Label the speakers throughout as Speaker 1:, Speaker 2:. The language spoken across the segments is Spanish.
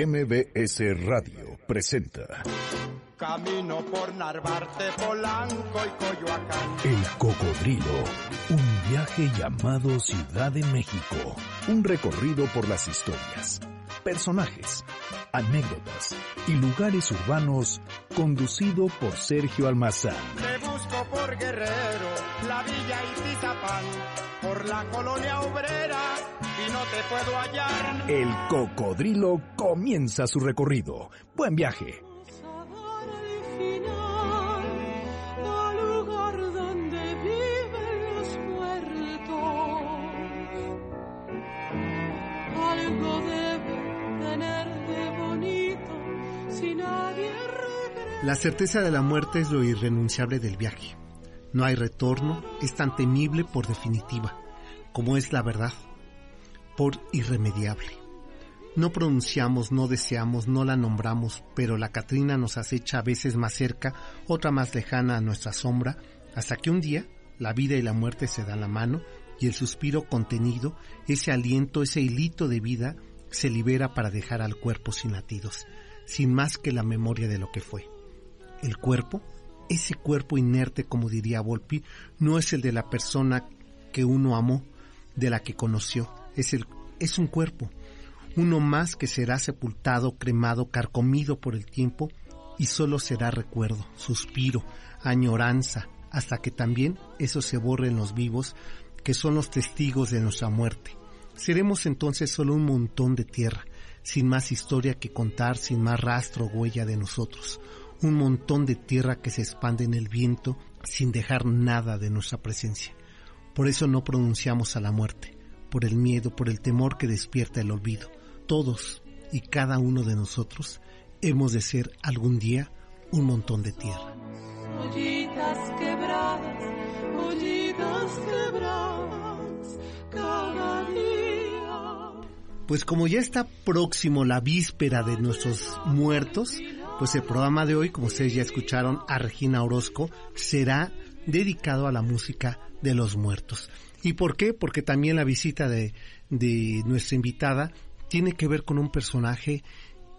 Speaker 1: MBS Radio presenta
Speaker 2: Camino por Narvarte, Polanco y Coyoacán.
Speaker 1: El Cocodrilo, un viaje llamado Ciudad de México, un recorrido por las historias, personajes, anécdotas y lugares urbanos conducido por Sergio Almazán.
Speaker 2: Guerrero, la Villa y Tizapán, por la colonia obrera y no te puedo hallar.
Speaker 1: El Cocodrilo comienza su recorrido. Buen viaje.
Speaker 3: Saber al final al lugar donde viven los muertos. Algo debe tener de bonito si nadie regresa.
Speaker 4: La certeza de la muerte es lo irrenunciable del viaje. No hay retorno, es tan temible por definitiva, como es la verdad, por irremediable. No pronunciamos, no deseamos, no la nombramos, pero la Catrina nos acecha a veces más cerca, otra más lejana a nuestra sombra, hasta que un día la vida y la muerte se dan la mano y el suspiro contenido, ese aliento, ese hilito de vida, se libera para dejar al cuerpo sin latidos, sin más que la memoria de lo que fue. El cuerpo, ese cuerpo inerte, como diría Volpi, no es el de la persona que uno amó, de la que conoció, es, el, es un cuerpo, uno más que será sepultado, cremado, carcomido por el tiempo y solo será recuerdo, suspiro, añoranza, hasta que también eso se borre en los vivos, que son los testigos de nuestra muerte. Seremos entonces solo un montón de tierra, sin más historia que contar, sin más rastro o huella de nosotros, un montón de tierra que se expande en el viento sin dejar nada de nuestra presencia. Por eso no pronunciamos a la muerte, por el miedo, por el temor que despierta el olvido. Todos y cada uno de nosotros hemos de ser algún día un montón de tierra.
Speaker 3: Ollitas quebradas, ollitas quebradas, cada día.
Speaker 4: Pues como ya está próximo la víspera de nuestros muertos, pues el programa de hoy, como ustedes ya escucharon a Regina Orozco, será dedicado a la música de los muertos. ¿Y por qué? Porque también la visita de, de nuestra invitada tiene que ver con un personaje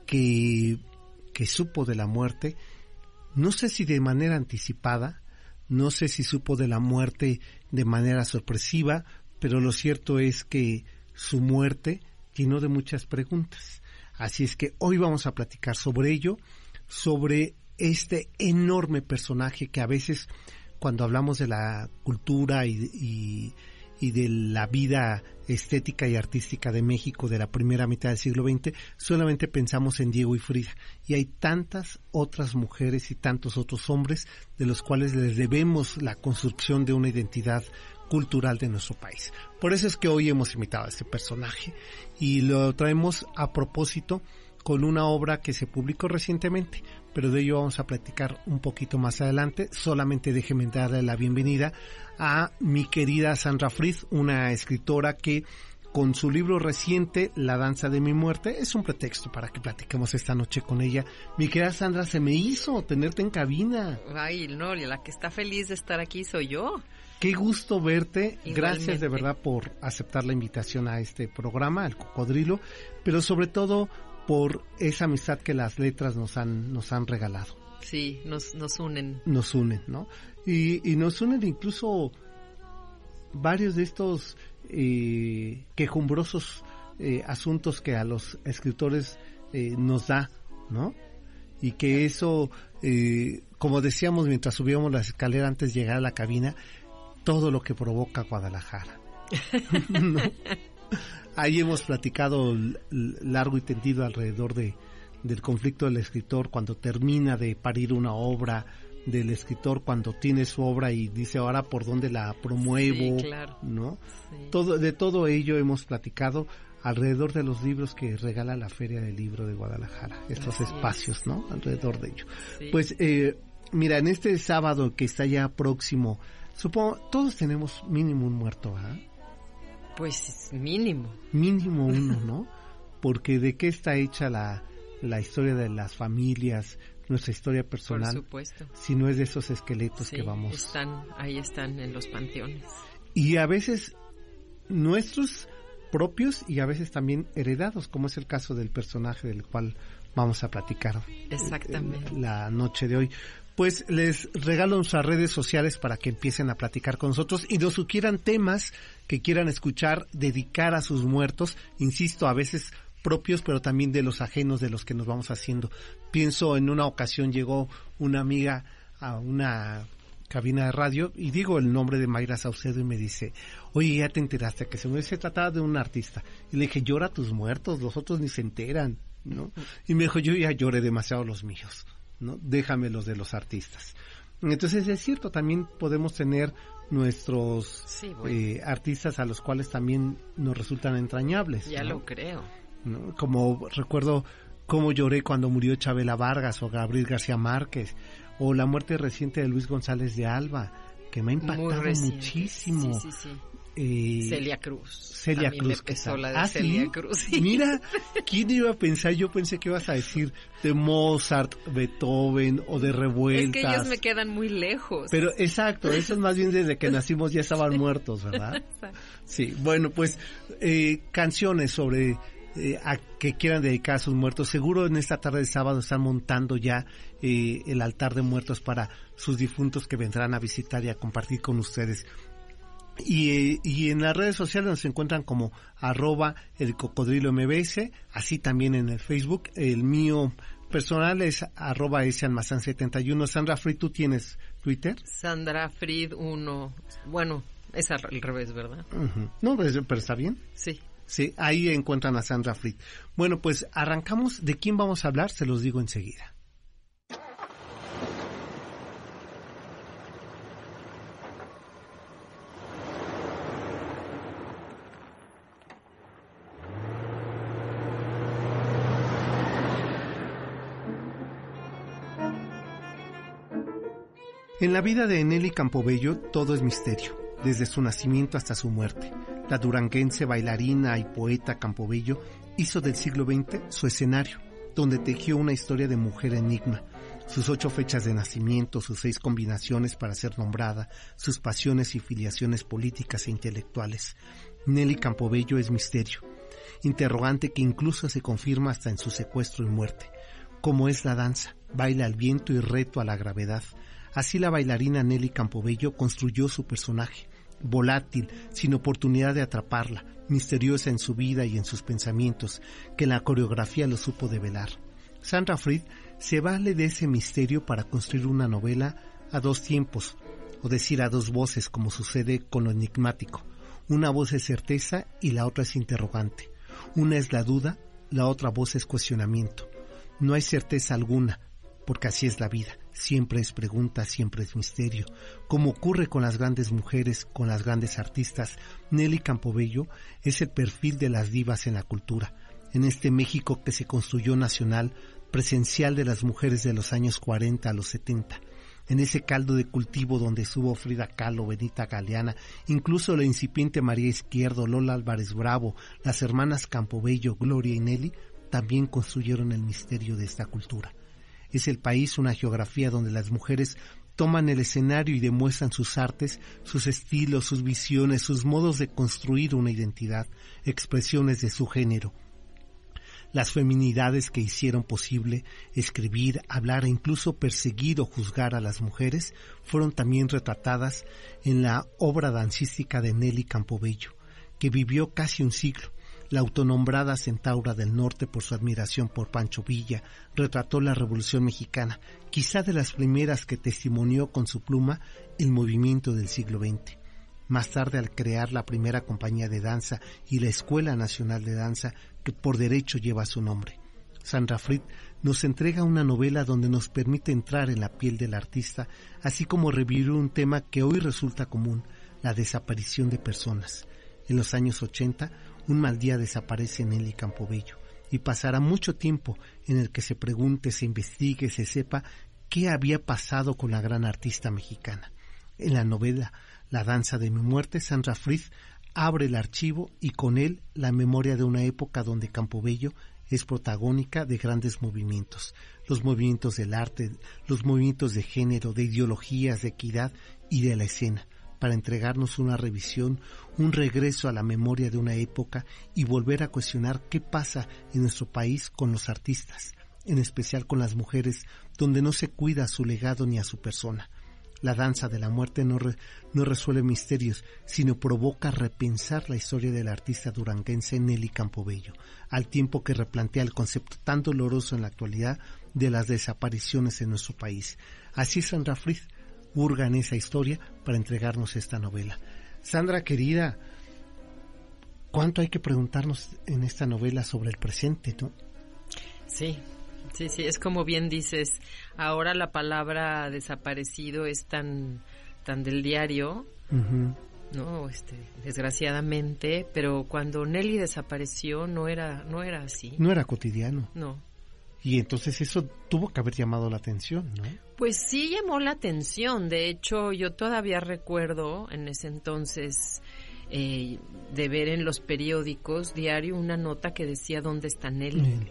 Speaker 4: que, que supo de la muerte, no sé si de manera anticipada, no sé si supo de la muerte de manera sorpresiva, pero lo cierto es que su muerte llenó de muchas preguntas. Así es que hoy vamos a platicar sobre ello, sobre este enorme personaje que a veces cuando hablamos de la cultura y, y, de la vida estética y artística de México de la primera mitad del siglo XX, solamente pensamos en Diego y Frida. Y hay tantas otras mujeres y tantos otros hombres de los cuales les debemos la construcción de una identidad cultural de nuestro país. Por eso es que hoy hemos invitado a este personaje y lo traemos a propósito con una obra que se publicó recientemente, pero de ello vamos a platicar un poquito más adelante. Solamente déjeme darle la bienvenida a mi querida Sandra Fritz, una escritora que con su libro reciente, La danza de mi muerte, es un pretexto para que platiquemos esta noche con ella. Mi querida Sandra, se me hizo tenerte en cabina.
Speaker 5: Ay, no, la que está feliz de estar aquí soy yo.
Speaker 4: Qué gusto verte.
Speaker 5: Igualmente.
Speaker 4: Gracias de verdad por aceptar la invitación a este programa, al Cocodrilo, pero sobre todo por esa amistad que las letras nos han, nos han regalado.
Speaker 5: Sí, nos, nos unen.
Speaker 4: Nos unen, ¿no? Y, y nos unen incluso varios de estos eh, quejumbrosos eh, asuntos que a los escritores eh, nos da, ¿no? Y que eso, como decíamos mientras subíamos la escalera antes de llegar a la cabina, todo lo que provoca Guadalajara. ¿No? Ahí hemos platicado largo y tendido alrededor de, del conflicto del escritor cuando termina de parir una obra, del escritor cuando tiene su obra y dice ahora por dónde la promuevo,
Speaker 5: Sí, claro.
Speaker 4: ¿no?
Speaker 5: Sí.
Speaker 4: Todo, de todo ello hemos platicado alrededor de los libros que regala la Feria del Libro de Guadalajara, estos
Speaker 5: Así es.
Speaker 4: espacios, ¿no? Alrededor de ello.
Speaker 5: Sí.
Speaker 4: Pues, eh, mira, en este sábado que está ya próximo, supongo, todos tenemos mínimo un muerto, ¿ah?
Speaker 5: Pues mínimo.
Speaker 4: Mínimo uno, ¿no? Porque de qué está hecha la, la historia de las familias, nuestra historia
Speaker 5: Por
Speaker 4: personal,
Speaker 5: supuesto.
Speaker 4: si no es de esos esqueletos
Speaker 5: Sí,
Speaker 4: que vamos.
Speaker 5: Están, ahí están en los panteones.
Speaker 4: Y a veces nuestros propios y a veces también heredados, como es el caso del personaje del cual vamos a platicar
Speaker 5: Exactamente.
Speaker 4: la noche de hoy. Pues les regalo nuestras redes sociales para que empiecen a platicar con nosotros y nos sugieran temas que quieran escuchar, dedicar a sus muertos, insisto, a veces propios, pero también de los ajenos de los que nos vamos haciendo. Pienso en una ocasión llegó una amiga a una cabina de radio y digo el nombre de Mayra Saucedo y me dice, oye, ya te enteraste que se me se trataba de un artista. Y le dije, llora tus muertos, los otros ni se enteran, ¿no? Y me dijo, yo ya lloré demasiado los míos, ¿no? Déjame los de los artistas. Entonces es cierto, también podemos tener nuestros
Speaker 5: Sí, bueno.
Speaker 4: eh, artistas a los cuales también nos resultan entrañables.
Speaker 5: Ya
Speaker 4: ¿no?
Speaker 5: lo creo.
Speaker 4: ¿no? Como recuerdo cómo lloré cuando murió Chabela Vargas o Gabriel García Márquez o la muerte reciente de Luis González de Alba, que me ha impactado muchísimo.
Speaker 5: Sí, sí, sí.
Speaker 4: Eh,
Speaker 5: Celia Cruz.
Speaker 4: Celia Cruz.
Speaker 5: de
Speaker 4: ¿Ah,
Speaker 5: Celia
Speaker 4: sí?
Speaker 5: Cruz. sí.
Speaker 4: Mira, ¿quién iba a pensar? Yo pensé que ibas a decir de Mozart, Beethoven o de
Speaker 5: Es
Speaker 4: revueltas.
Speaker 5: que ellos me quedan muy lejos.
Speaker 4: Pero exacto, eso es más bien desde que nacimos ya estaban muertos, ¿verdad? Sí, bueno, pues eh, canciones sobre eh, a que quieran dedicar a sus muertos. Seguro en esta tarde de sábado están montando ya eh, el altar de muertos para sus difuntos que vendrán a visitar y a compartir con ustedes. Y, y en las redes sociales nos encuentran como arroba el cocodrilo mbs, así también en el Facebook. El mío personal es arroba ese almazán 71. Sandra Free, ¿tú tienes Twitter?
Speaker 5: Sandra Fried 1. Bueno, es al revés, ¿verdad?
Speaker 4: No, pues, pero está bien.
Speaker 5: Sí.
Speaker 4: Sí, ahí encuentran a Sandra Fried. Bueno, pues arrancamos. ¿De quién vamos a hablar? Se los digo enseguida. En la vida de Nelly Campobello todo es misterio, desde su nacimiento hasta su muerte. La duranguense bailarina y poeta Campobello hizo del siglo XX su escenario, donde tejió una historia de mujer enigma. Sus ocho fechas de nacimiento, sus seis combinaciones para ser nombrada, sus pasiones y filiaciones políticas e intelectuales. Nelly Campobello es misterio, interrogante que incluso se confirma hasta en su secuestro y muerte. ¿Cómo es la danza? Baila al viento y reto a la gravedad. Así la bailarina Nelly Campobello construyó su personaje, volátil, sin oportunidad de atraparla, misteriosa en su vida y en sus pensamientos, que la coreografía lo supo develar. Sandra Fried se vale de ese misterio para construir una novela a dos tiempos, o decir a dos voces como sucede con lo enigmático. Una voz es certeza y la otra es interrogante. Una es la duda, la otra voz es cuestionamiento. No hay certeza alguna, porque así es la vida. Siempre es pregunta, siempre es misterio. Como ocurre con las grandes mujeres, con las grandes artistas, Nelly Campobello es el perfil de las divas en la cultura. En este México que se construyó nacional, presencial de las mujeres de los años 40 a los 70. En ese caldo de cultivo donde estuvo Frida Kahlo, Benita Galeana, incluso la incipiente María Izquierdo, Lola Álvarez Bravo, las hermanas Campobello, Gloria y Nelly, también construyeron el misterio de esta cultura. Es el país una geografía donde las mujeres toman el escenario y demuestran sus artes, sus estilos, sus visiones, sus modos de construir una identidad, expresiones de su género. Las feminidades que hicieron posible escribir, hablar e incluso perseguir o juzgar a las mujeres fueron también retratadas en la obra dancística de Nelly Campobello, que vivió casi un siglo. La autonombrada Centaura del Norte por su admiración por Pancho Villa retrató la Revolución Mexicana, quizá de las primeras que testimonió con su pluma el movimiento del siglo XX. Más tarde, al crear la primera compañía de danza y la Escuela Nacional de Danza, que por derecho lleva su nombre. Sandra Fried nos entrega una novela donde nos permite entrar en la piel del artista, así como revivir un tema que hoy resulta común, la desaparición de personas. En los años 80, un mal día desaparece Nelly Campobello y pasará mucho tiempo en el que se pregunte, se investigue, se sepa qué había pasado con la gran artista mexicana. En la novela La danza de mi muerte, Sandra Fried abre el archivo y con él la memoria de una época donde Campobello es protagónica de grandes movimientos, los movimientos del arte, los movimientos de género, de ideologías, de equidad y de la escena. Para entregarnos una revisión, un regreso a la memoria de una época y volver a cuestionar qué pasa en nuestro país con los artistas, en especial con las mujeres, donde no se cuida a su legado ni a su persona. La danza de la muerte no, resuelve misterios, sino provoca repensar la historia del artista duranguense Nelly Campobello, al tiempo que replantea el concepto tan doloroso en la actualidad de las desapariciones en nuestro país. Así Sandra Fritz hurga en esa historia para entregarnos esta novela. Sandra querida, ¿cuánto hay que preguntarnos en esta novela sobre el presente, no?
Speaker 5: Sí, Sí, sí, es como bien dices, ahora la palabra desaparecido es tan, tan del diario, no, este, desgraciadamente, pero cuando Nelly desapareció no era, no era así.
Speaker 4: No era cotidiano.
Speaker 5: No.
Speaker 4: Y entonces eso tuvo que haber llamado la atención, ¿no?
Speaker 5: Pues sí llamó la atención. De hecho, yo todavía recuerdo en ese entonces eh, de ver en los periódicos diario una nota que decía dónde está Nelly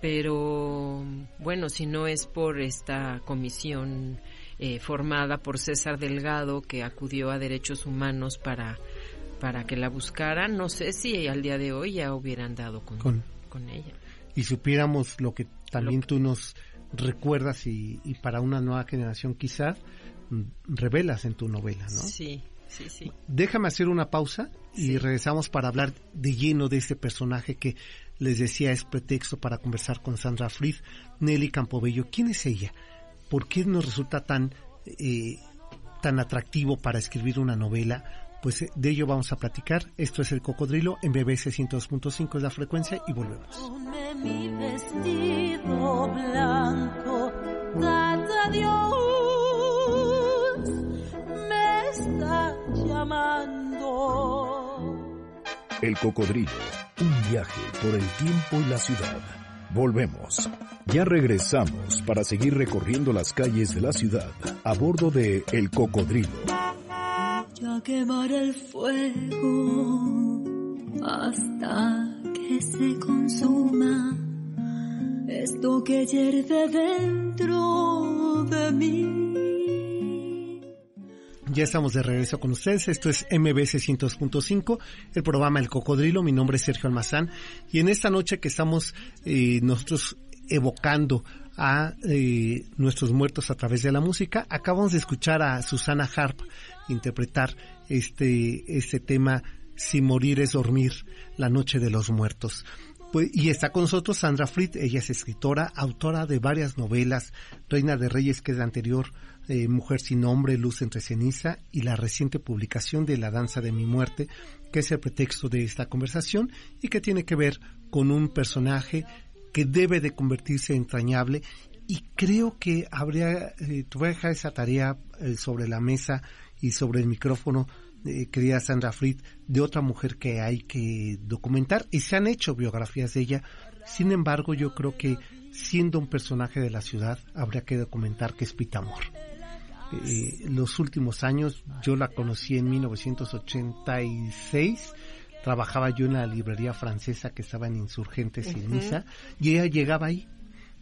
Speaker 5: pero bueno, si no es por esta comisión eh, formada por César Delgado que acudió a Derechos Humanos para, para que la buscaran, no sé si al día de hoy ya hubieran dado con, con, ella.
Speaker 4: Y supiéramos lo que también tú nos recuerdas y, y, para una nueva generación quizás mm, revelas en tu novela, ¿no?
Speaker 5: Sí. Sí, sí.
Speaker 4: Déjame hacer una pausa y regresamos para hablar de lleno de este personaje que les decía, es pretexto para conversar con Sandra Fried, Nelly Campobello. ¿Quién es ella? ¿Por qué nos resulta tan, eh, tan atractivo para escribir una novela? Pues eh, de ello vamos a platicar. Esto es El Cocodrilo en BBC 102.5 es la frecuencia y volvemos.
Speaker 3: mi vestido blanco, Dios, me está llamando.
Speaker 1: El Cocodrilo un viaje por el tiempo y la ciudad. Volvemos. Ya regresamos para seguir recorriendo las calles de la ciudad a bordo de El Cocodrilo.
Speaker 3: Ya quemar el fuego hasta que se consuma esto que hierve dentro de mí.
Speaker 4: Ya estamos de regreso con ustedes. Esto es MBC 102.5, el programa El Cocodrilo. Mi nombre es Sergio Almazán. Y en esta noche que estamos eh, nosotros evocando a eh, nuestros muertos a través de la música, acabamos de escuchar a Susana Harp interpretar este, este tema Si morir es dormir, la noche de los muertos. Pues, y está con nosotros Sandra Fried, ella es escritora, autora de varias novelas, Reina de Reyes, que es la anterior eh, Mujer sin nombre, Luz entre ceniza y la reciente publicación de La danza de mi muerte, que es el pretexto de esta conversación y que tiene que ver con un personaje que debe de convertirse entrañable y creo que habría, eh, dejar esa tarea eh, sobre la mesa y sobre el micrófono, eh, querida Sandra Fried, de otra mujer que hay que documentar y se han hecho biografías de ella. Sin embargo, yo creo que siendo un personaje de la ciudad, habría que documentar que es Pitamor. Eh, los últimos años. Yo la conocí en 1986. Trabajaba yo en la librería francesa que estaba en Insurgentes y Niza. Y ella llegaba ahí.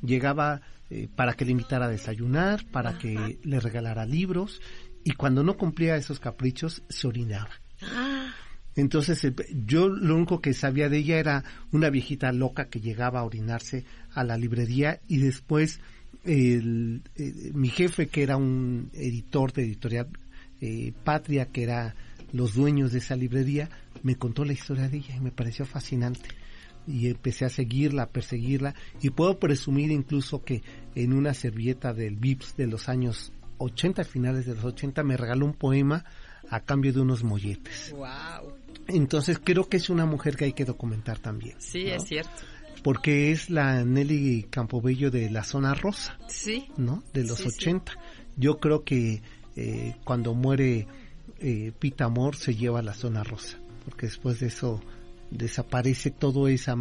Speaker 4: Llegaba eh, para que le invitara a desayunar, para que le regalara libros. Y cuando no cumplía esos caprichos, se orinaba. Ah. Entonces yo lo único que sabía de ella era una viejita loca que llegaba a orinarse a la librería y después el, eh, mi jefe, que era un editor de editorial eh, Patria, que era los dueños de esa librería, me contó la historia de ella y me pareció fascinante. Y empecé a seguirla, a perseguirla, y puedo presumir incluso que en una servilleta del VIPS de los años 80, finales de los 80, me regaló un poema a cambio de unos molletes.
Speaker 5: Wow.
Speaker 4: Entonces creo que es una mujer que hay que documentar también.
Speaker 5: Sí, es cierto
Speaker 4: porque es la Nelly Campobello de la zona rosa,
Speaker 5: sí,
Speaker 4: ¿no? De los 80. Yo creo que eh, cuando muere eh, Pita Amor se lleva a la zona rosa, porque después de eso desaparece toda esa,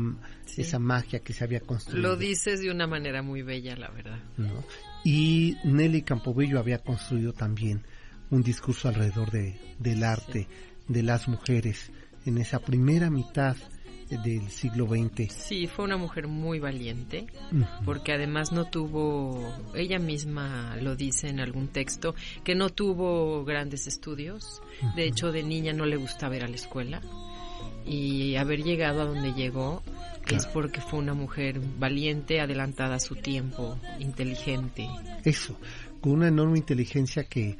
Speaker 4: esa magia que se había construido.
Speaker 5: Lo dices de una manera muy bella, la verdad.
Speaker 4: ¿No? Y Nelly Campobello había construido también un discurso alrededor de, del arte, de las mujeres, en esa primera mitad del siglo XX.
Speaker 5: Sí, fue una mujer muy valiente, porque además no tuvo, ella misma lo dice en algún texto, que no tuvo grandes estudios. De hecho, de niña no le gustaba ir a la escuela. Y haber llegado a donde llegó es porque fue una mujer valiente, adelantada a su tiempo, inteligente.
Speaker 4: Eso, con una enorme inteligencia que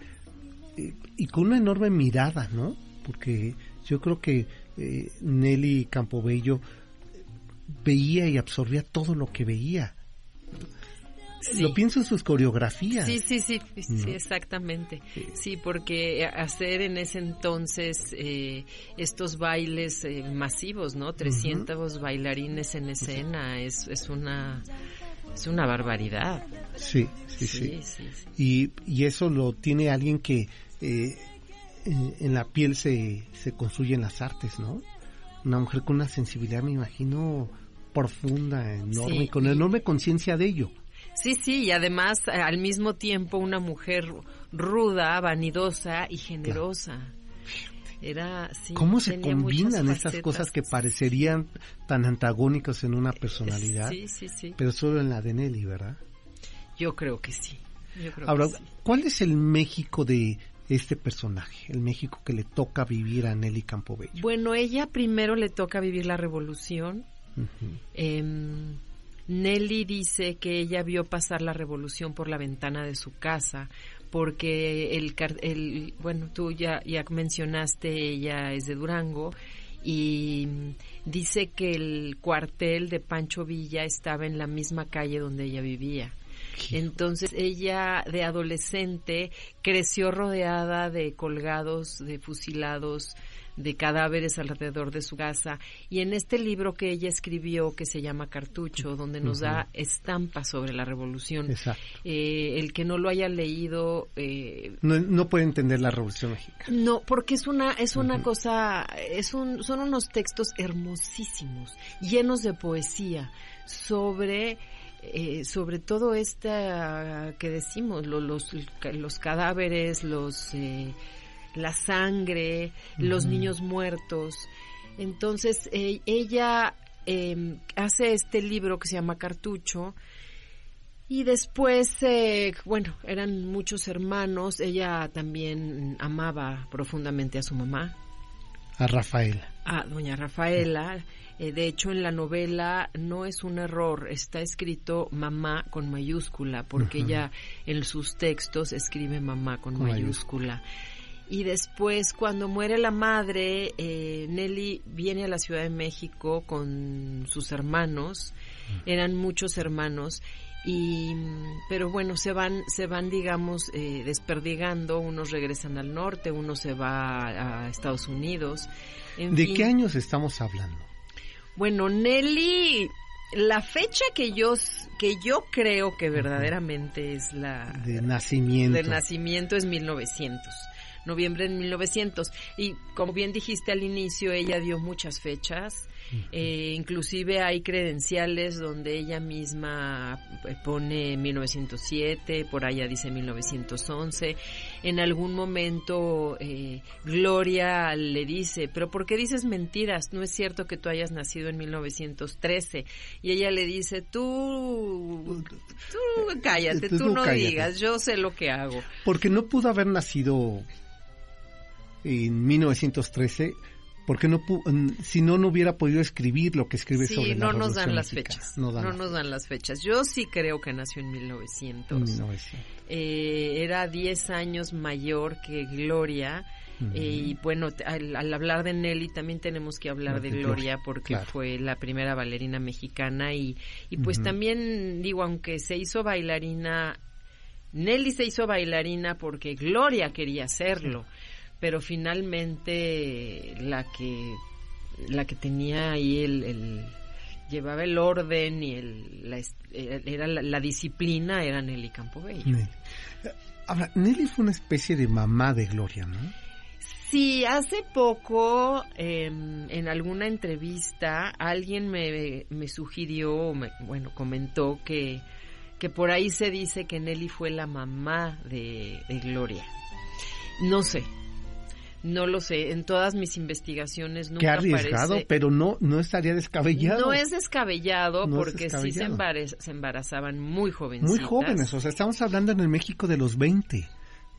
Speaker 4: eh, y con una enorme mirada, ¿no? Porque yo creo que eh, Nelly Campobello veía y absorbía todo lo que veía. Lo pienso en sus coreografías.
Speaker 5: Sí, sí, sí, sí, exactamente. Sí, porque hacer en ese entonces eh, estos bailes eh, masivos, ¿no? 300 bailarines en escena es, es una es una barbaridad.
Speaker 4: Sí, sí, sí. Y, y, eso lo tiene alguien que eh, en, la piel se, se construyen las artes, ¿no? Una mujer con una sensibilidad, me imagino, profunda, enorme, con enorme conciencia de ello.
Speaker 5: Sí, sí, y además eh, al mismo tiempo una mujer ruda, vanidosa y generosa. Era,
Speaker 4: ¿Cómo se combinan estas cosas que parecerían tan antagónicas en una personalidad?
Speaker 5: Sí, sí, sí.
Speaker 4: Pero solo en la de Nelly, ¿verdad?
Speaker 5: Yo creo que sí.
Speaker 4: Ahora, ¿cuál es el México de este personaje, el México que le toca vivir a Nelly Campobello?
Speaker 5: Bueno, ella primero le toca vivir la revolución. Em, Nelly dice que ella vio pasar la revolución por la ventana de su casa porque el, el bueno, tú ya, ya mencionaste, ella es de Durango y dice que el cuartel de Pancho Villa estaba en la misma calle donde ella vivía. Entonces ella de adolescente creció rodeada de colgados, de fusilados, de cadáveres alrededor de su casa. Y en este libro que ella escribió, que se llama Cartucho, donde nos da estampas sobre la revolución, eh, el que no lo haya leído...
Speaker 4: Eh, no, puede entender la revolución mexicana.
Speaker 5: No, porque es una, es una cosa, es un, son unos textos hermosísimos, llenos de poesía, sobre eh, sobre todo esta que decimos, los, los cadáveres, los, eh, la sangre, los niños muertos. Entonces e, ella em, hace este libro que se llama Cartucho. Y después, eh, bueno, eran muchos hermanos. Ella también amaba profundamente a su mamá.
Speaker 4: A Rafaela.
Speaker 5: A doña Rafaela. Eh, de hecho, en la novela no es un error, está escrito mamá con mayúscula, porque ella en sus textos escribe mamá con, mayúscula. Y después, cuando muere la madre, eh, Nelly viene a la Ciudad de México con sus hermanos, eran muchos hermanos, y pero bueno se van se van digamos eh, desperdigando. Unos regresan al norte uno se va a Estados Unidos.
Speaker 4: De qué años estamos hablando
Speaker 5: bueno, Nelly, la fecha que yo que yo creo que verdaderamente es la
Speaker 4: de nacimiento.
Speaker 5: De nacimiento es 1900 noviembre de 1900. Y como bien dijiste al inicio, ella dio muchas fechas. Eh, inclusive hay credenciales donde ella misma eh, pone 1907, por allá dice 1911. En algún momento eh, Gloria le dice, pero ¿por qué dices mentiras? No es cierto que tú hayas nacido en 1913. Y ella le dice, tú, tú cállate, tú, no digas, yo sé lo que hago.
Speaker 4: Porque no pudo haber nacido en 1913 porque no si no no hubiera podido escribir lo que escribe sobre
Speaker 5: no
Speaker 4: la
Speaker 5: nos dan las fechas no, nos dan las fechas. Yo sí creo que nació en 1900, eh, era 10 años mayor que Gloria eh, y bueno al, hablar de Nelly también tenemos que hablar de, Gloria porque fue la primera bailarina mexicana y, y pues también digo aunque se hizo bailarina Nelly se hizo bailarina porque Gloria quería hacerlo pero finalmente la que la que tenía ahí el, llevaba el orden y el, la, era la, disciplina era Nelly Campobello.
Speaker 4: Ahora, Nelly fue una especie de mamá de Gloria, ¿no?
Speaker 5: Sí, hace poco em, en alguna entrevista alguien me, me sugirió, me, bueno, comentó que, que por ahí se dice que Nelly fue la mamá de, de Gloria. No sé, No lo sé, en todas mis investigaciones nunca
Speaker 4: Qué arriesgado, pero no no estaría descabellado.
Speaker 5: No es descabellado porque sí se, se, embarazaban muy jóvenes.
Speaker 4: Muy jóvenes, o sea, estamos hablando en el México de los 20,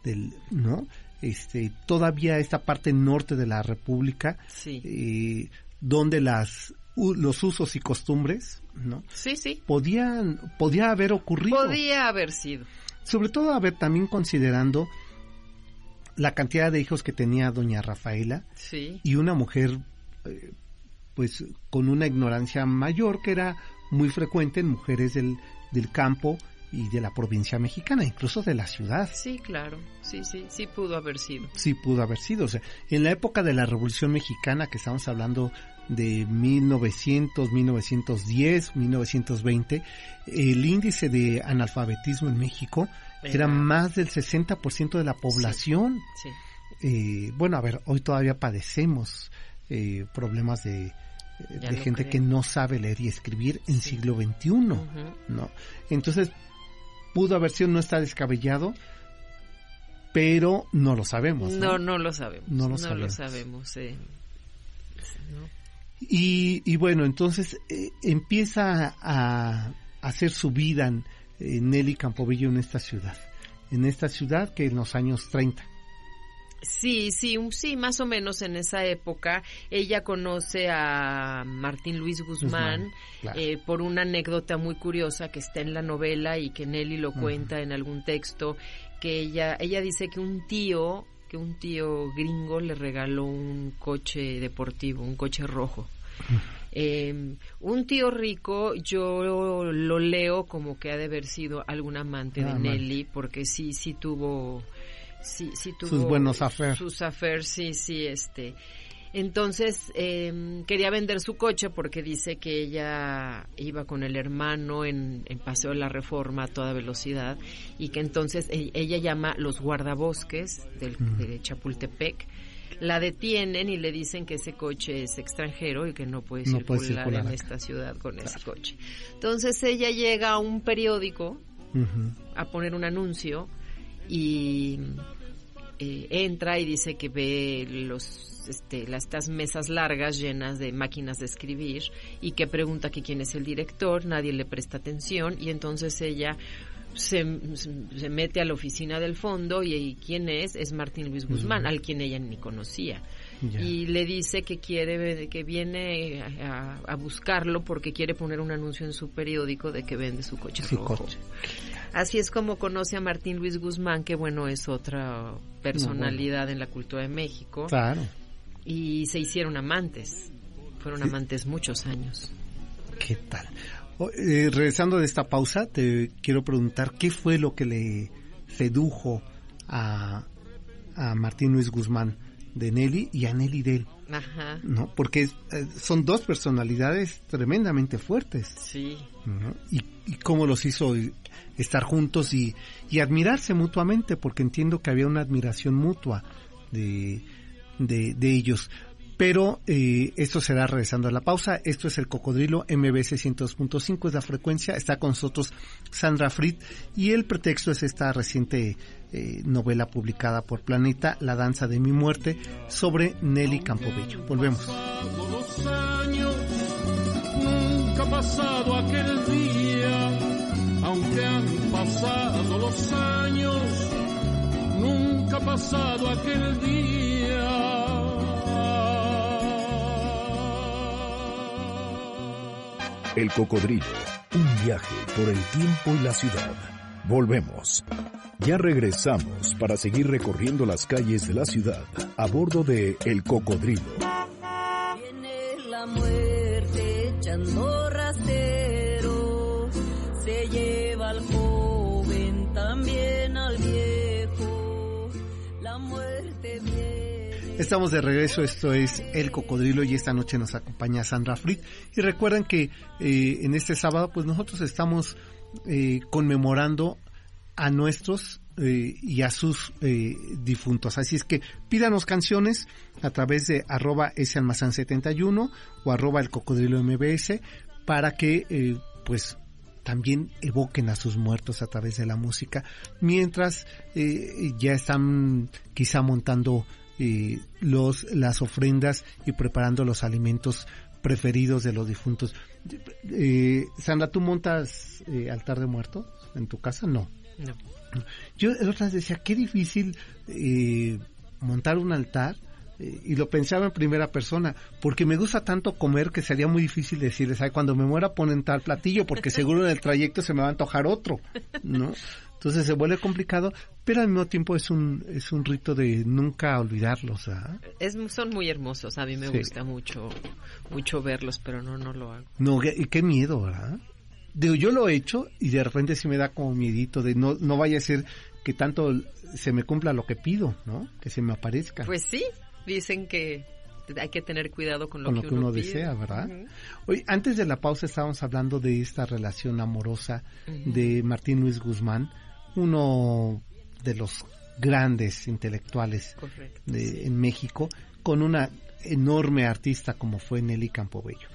Speaker 4: del, ¿no? Este, todavía esta parte norte de la República,
Speaker 5: sí.
Speaker 4: eh, donde las los usos y costumbres, ¿no?
Speaker 5: Sí, sí.
Speaker 4: Podían, podía haber ocurrido.
Speaker 5: Podía haber sido.
Speaker 4: Sobre todo, a ver, también considerando la cantidad de hijos que tenía doña Rafaela
Speaker 5: sí.
Speaker 4: y una mujer eh, pues con una ignorancia mayor que era muy frecuente en mujeres del, del campo y de la provincia mexicana, incluso de la ciudad.
Speaker 5: Sí, claro, sí, sí, sí pudo haber sido.
Speaker 4: Sí pudo haber sido, o sea, en la época de la Revolución Mexicana, que estamos hablando de 1900, 1910, 1920, el índice de analfabetismo en México era más del 60% de la población.
Speaker 5: Sí,
Speaker 4: Eh, bueno, a ver, hoy todavía padecemos eh, problemas de, de gente creo. que no sabe leer y escribir en sí. siglo XXI, uh -huh. ¿no? Entonces, pudo haber sido, no está descabellado, pero no lo sabemos.
Speaker 5: No, no, no lo sabemos.
Speaker 4: No lo
Speaker 5: no
Speaker 4: sabemos.
Speaker 5: Lo sabemos eh.
Speaker 4: Y, y, bueno, entonces eh, empieza a, a, hacer su vida en, Nelly Campobello en esta ciudad, en esta ciudad que en los años 30.
Speaker 5: Sí, sí, sí, más o menos en esa época ella conoce a Martín Luis Guzmán, Guzmán
Speaker 4: claro.
Speaker 5: eh, por una anécdota muy curiosa que está en la novela y que Nelly lo cuenta uh -huh. en algún texto, que ella, ella dice que un tío, que un tío gringo le regaló un coche deportivo, un coche rojo. Uh -huh. Eh, un tío rico, yo lo leo como que ha de haber sido algún amante ah, de Nelly, man. porque sí, sí tuvo, sí, sí tuvo
Speaker 4: sus buenos affairs.
Speaker 5: Sus affairs, sí, sí, este. Entonces eh, quería vender su coche porque dice que ella iba con el hermano en, en Paseo de la Reforma a toda velocidad y que entonces e, ella llama los guardabosques del, de Chapultepec la detienen y le dicen que ese coche es extranjero y que no puede,
Speaker 4: no
Speaker 5: circular,
Speaker 4: puede circular
Speaker 5: en esta ciudad con claro. ese coche. Entonces ella llega a un periódico
Speaker 4: uh -huh.
Speaker 5: a poner un anuncio y eh, entra y dice que ve los este, las, estas mesas largas llenas de máquinas de escribir y que pregunta que quién es el director, nadie le presta atención y entonces ella se, se, mete a la oficina del fondo y, y quién es es Martín Luis Guzmán, uh -huh. al quien ella ni conocía. Y le dice que quiere que viene a, a, buscarlo porque quiere poner un anuncio en su periódico de que vende su coche
Speaker 4: su
Speaker 5: rojo.
Speaker 4: Coche.
Speaker 5: Así es como conoce a Martín Luis Guzmán, que bueno, es otra personalidad no, bueno. en la cultura de México.
Speaker 4: Claro.
Speaker 5: Y se hicieron amantes. Fueron sí. amantes muchos años.
Speaker 4: ¿Qué tal? Eh, regresando de esta pausa, te quiero preguntar qué fue lo que le sedujo a, a Martín Luis Guzmán de Nelly y a Nelly de él.
Speaker 5: Ajá.
Speaker 4: ¿No? Porque eh, son dos personalidades tremendamente fuertes.
Speaker 5: Sí.
Speaker 4: ¿no? Y, y, cómo los hizo estar juntos y, y, admirarse mutuamente, porque entiendo que había una admiración mutua de, de, de ellos. Pero eh, esto será regresando a la pausa. Esto es el Cocodrilo MBC 102.5, es la frecuencia. Está con nosotros Sandra Fritz y el pretexto es esta reciente eh, novela publicada por Planeta, La danza de mi muerte, sobre Nelly Campobello. Volvemos.
Speaker 6: Nunca ha pasado aquel día, aunque han pasado los años, nunca ha pasado aquel día.
Speaker 1: El Cocodrilo, un viaje por el tiempo y la ciudad. Volvemos. Ya regresamos para seguir recorriendo las calles de la ciudad a bordo de El Cocodrilo.
Speaker 3: Viene la muerte echando
Speaker 4: Estamos de regreso, esto es El Cocodrilo y esta noche nos acompaña Sandra Fritz. Y recuerden que eh, en este sábado pues nosotros estamos eh, conmemorando a nuestros eh, y a sus eh, difuntos. Así es que pídanos canciones a través de arroba salmazán 71 o arroba el cocodrilo mbs para que eh, pues también evoquen a sus muertos a través de la música mientras ya están quizá montando eh, los, las ofrendas y preparando los alimentos preferidos de los difuntos. Eh, Sandra, ¿tú montas eh, altar de muertos en tu casa? No.
Speaker 5: No.
Speaker 4: Yo el otro día decía, qué difícil eh, montar un altar eh, y lo pensaba en primera persona, porque me gusta tanto comer que sería muy difícil decirles, ay, cuando me muera ponen tal platillo, porque seguro en el trayecto se me va a antojar otro, ¿no? Entonces se vuelve complicado, pero al mismo tiempo es un es un rito de nunca olvidarlos.
Speaker 5: Es, son muy hermosos, a mí me
Speaker 4: Sí.
Speaker 5: gusta mucho mucho verlos, pero no no lo hago.
Speaker 4: No, qué, y qué miedo, ¿verdad? Digo, yo lo he hecho y de repente sí me da como miedito de no, no vaya a ser que tanto se me cumpla lo que pido, ¿no? Que se me aparezca.
Speaker 5: Pues sí, dicen que hay que tener cuidado con lo,
Speaker 4: con lo que uno desea, ¿verdad?
Speaker 5: Ujú.
Speaker 4: Oye, antes de la pausa estábamos hablando de esta relación amorosa de Martín Luis Guzmán, uno de los grandes intelectuales
Speaker 5: Correcto.
Speaker 4: de,
Speaker 5: sí.
Speaker 4: en México, con una enorme artista como fue Nelly Campobello.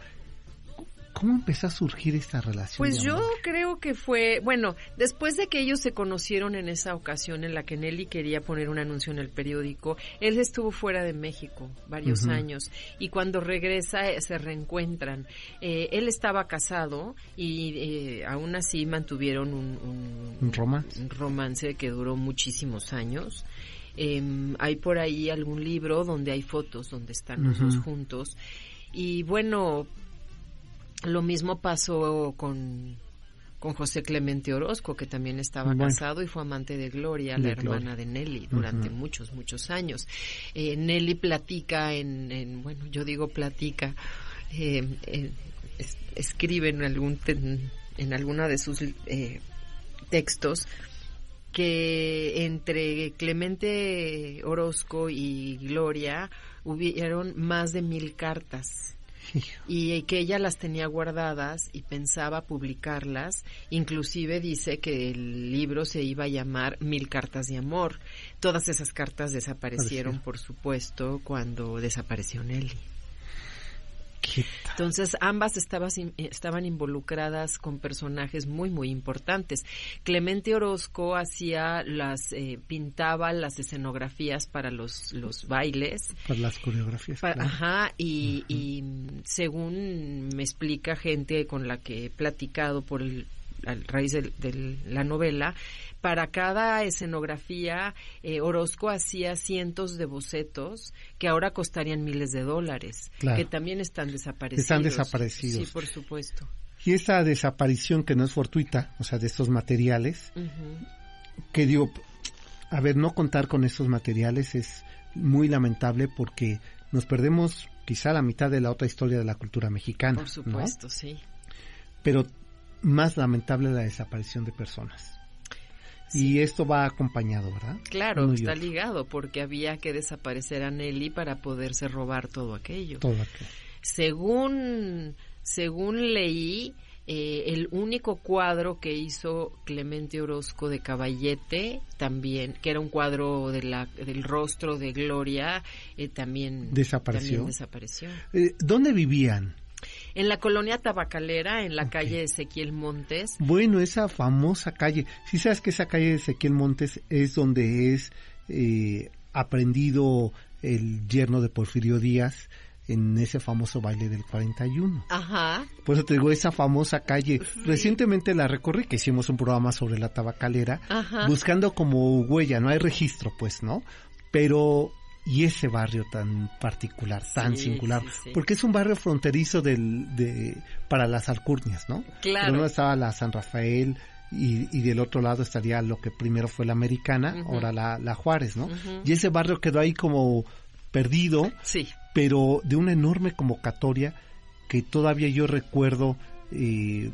Speaker 4: ¿Cómo empezó a surgir esta relación?
Speaker 5: Pues
Speaker 4: de
Speaker 5: yo creo que fue, bueno, después de que ellos se conocieron en esa ocasión en la que Nelly quería poner un anuncio en el periódico, él estuvo fuera de México varios años y cuando regresa eh, se reencuentran. Eh, él estaba casado y eh, aún así mantuvieron un, un-
Speaker 4: Un romance.
Speaker 5: un romance que duró muchísimos años. Em, hay por ahí algún libro donde hay fotos donde están los dos juntos. Y bueno, lo mismo pasó con, con José Clemente Orozco, que también estaba
Speaker 4: Bueno.
Speaker 5: casado y fue amante de Gloria,
Speaker 4: De
Speaker 5: la
Speaker 4: Gloria.
Speaker 5: hermana de Nelly, durante muchos, muchos años. Eh, Nelly platica en, en- bueno, yo digo platica, eh, es- escribe en algún ten- en alguna de sus eh, textos que entre Clemente Orozco y Gloria hubieron más de mil cartas y que ella las tenía guardadas y pensaba publicarlas. Inclusive dice que el libro se iba a llamar Mil cartas de amor. Todas esas cartas desaparecieron,
Speaker 4: Parecía.
Speaker 5: por supuesto, cuando desapareció Nelly. Entonces ambas estabas estaban involucradas con personajes muy muy importantes. Clemente Orozco hacía las eh, pintaba las escenografías para los los bailes
Speaker 4: Por las coreografías. Claro.
Speaker 5: Ajá, y, y, mm, según me explica gente con la que he platicado por el, a raíz de, la novela, para cada escenografía eh, Orozco hacía cientos de bocetos que ahora costarían miles de dólares,
Speaker 4: Claro.
Speaker 5: que también están desaparecidos.
Speaker 4: Están desaparecidos.
Speaker 5: Sí, por supuesto.
Speaker 4: Y esta desaparición que no es fortuita, o sea, de estos materiales,
Speaker 5: Ujú.
Speaker 4: que digo, a ver, no contar con estos materiales es muy lamentable porque nos perdemos quizá la mitad de la otra historia de la cultura mexicana.
Speaker 5: Por
Speaker 4: ¿no?
Speaker 5: supuesto, sí.
Speaker 4: Pero más lamentable la desaparición de personas. Y esto va acompañado, ¿verdad?
Speaker 5: Claro,
Speaker 4: Uno
Speaker 5: está ligado porque había que desaparecer a Nelly para poderse robar todo aquello.
Speaker 4: Todo aquello.
Speaker 5: Según, según leí, eh, el único cuadro que hizo Clemente Orozco de Caballete, también, que era un cuadro de la, del rostro de Gloria, eh, también
Speaker 4: Desapareció.
Speaker 5: también desapareció.
Speaker 4: Eh, ¿Dónde vivían?
Speaker 5: En la colonia tabacalera, en la calle Ezequiel Montes,
Speaker 4: Bueno, esa famosa calle. Si sabes que esa calle de Ezequiel Montes es donde es eh, aprendido el yerno de Porfirio Díaz en ese famoso baile del 41.
Speaker 5: ajá,
Speaker 4: Por eso te digo, esa famosa calle. Recientemente la recorrí, que hicimos un programa sobre la tabacalera,
Speaker 5: ajá.
Speaker 4: buscando como huella, no hay registro, pues, ¿no? Pero, y ese barrio tan particular, tan
Speaker 5: Sí,
Speaker 4: singular,
Speaker 5: sí, sí.
Speaker 4: porque es un barrio fronterizo del, de, para las alcurnias, ¿no? Por
Speaker 5: Claro.
Speaker 4: uno estaba la San Rafael y, y del otro lado estaría lo que primero fue la Americana, ahora la, la Juárez, ¿no? Y ese barrio quedó ahí como perdido,
Speaker 5: Sí,
Speaker 4: pero de una enorme convocatoria que todavía yo recuerdo eh,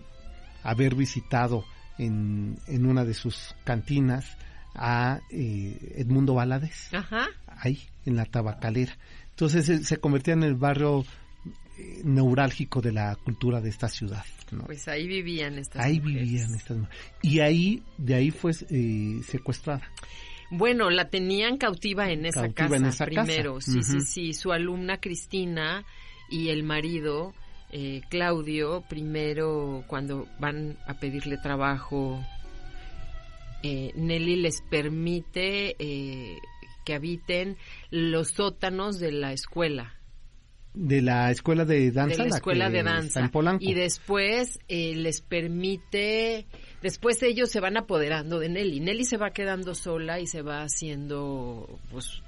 Speaker 4: haber visitado en, en una de sus cantinas a eh, Edmundo Valadez,
Speaker 5: ajá.
Speaker 4: ahí en la tabacalera. Entonces se, se convertía en el barrio eh, neurálgico de la cultura de esta ciudad. ¿no?
Speaker 5: Pues ahí vivían estas
Speaker 4: ahí
Speaker 5: mujeres.
Speaker 4: vivían estas y ahí de ahí fue eh, secuestrada.
Speaker 5: Bueno, la tenían cautiva en esa
Speaker 4: Cautiva
Speaker 5: casa
Speaker 4: en esa casa.
Speaker 5: primero. Sí, sí, sí. Su alumna Cristina y el marido eh, Claudio, primero cuando van a pedirle trabajo, eh, Nelly les permite eh, que habiten los sótanos de la escuela.
Speaker 4: De la escuela de danza.
Speaker 5: De la escuela de danza.
Speaker 4: En Polanco.
Speaker 5: Y después eh, les permite, después ellos se van apoderando de Nelly. Nelly se va quedando sola y se va haciendo, pues,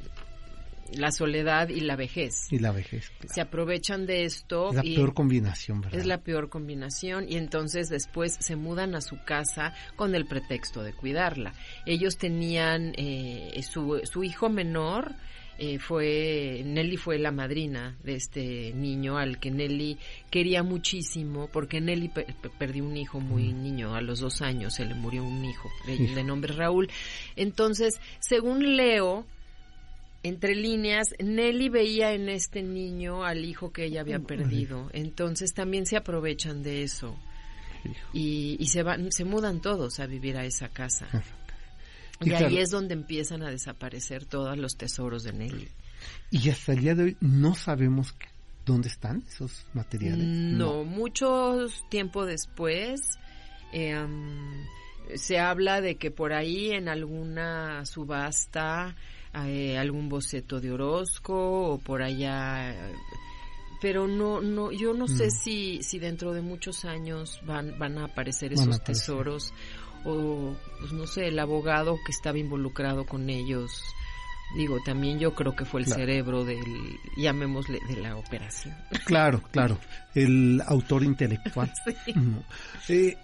Speaker 5: la soledad y la vejez.
Speaker 4: Y la vejez. claro.
Speaker 5: Se aprovechan de esto.
Speaker 4: Es la
Speaker 5: y
Speaker 4: peor combinación, ¿verdad?
Speaker 5: es la peor combinación y entonces después se mudan a su casa con el pretexto de cuidarla. Ellos tenían eh, su, su hijo menor. eh, fue Nelly fue la madrina de este niño al que Nelly quería muchísimo porque Nelly pe- pe- perdió un hijo muy niño a los dos años se le murió un hijo de,
Speaker 4: Hijo.
Speaker 5: de nombre Raúl entonces según Leo entre líneas, Nelly veía en este niño al hijo que ella había perdido. Entonces también se aprovechan de eso. Y, y se van, se mudan todos a vivir a esa casa.
Speaker 4: Sí,
Speaker 5: Y ahí es donde empiezan a desaparecer todos los tesoros de Nelly.
Speaker 4: Y hasta el día de hoy no sabemos dónde están esos materiales.
Speaker 5: No, mucho tiempo después eh, am, se habla de que por ahí en alguna subasta eh, algún boceto de Orozco o por allá pero no no yo no sé
Speaker 4: Mm.
Speaker 5: si si dentro de muchos años van van a aparecer esos tesoros o pues no sé el abogado que estaba involucrado con ellos digo también yo creo que fue el
Speaker 4: Claro.
Speaker 5: cerebro del llamémosle de la operación
Speaker 4: Claro, claro. El autor intelectual.
Speaker 5: Sí.
Speaker 4: Eh,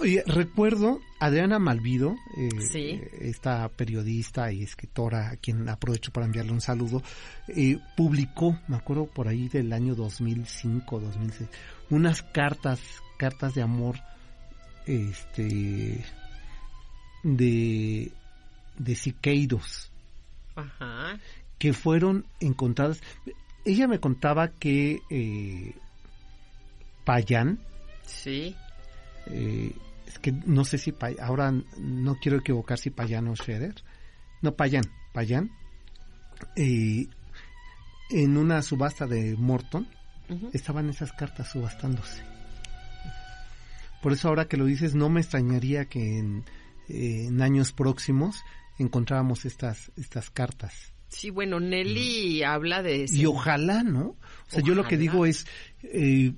Speaker 4: oye, recuerdo Adriana Malvido, eh,
Speaker 5: Sí.
Speaker 4: esta periodista y escritora a quien aprovecho para enviarle un saludo, eh, publicó, me acuerdo por ahí del año 2005, 2006, unas cartas, cartas de amor, este, de, de Siqueiros
Speaker 5: Ajá.
Speaker 4: que fueron encontradas. Ella me contaba que eh, Payán,
Speaker 5: Sí.
Speaker 4: eh, es que no sé si Pay- ahora no quiero equivocar si Payán o Schroeder, no Payán, Payán, eh, en una subasta de Morton estaban esas cartas subastándose. Por eso ahora que lo dices, no me extrañaría que en, eh, en años próximos encontráramos estas, estas cartas.
Speaker 5: Sí, bueno, Nelly habla de...
Speaker 4: Y ojalá, ¿no? O sea, yo lo que digo es, eh,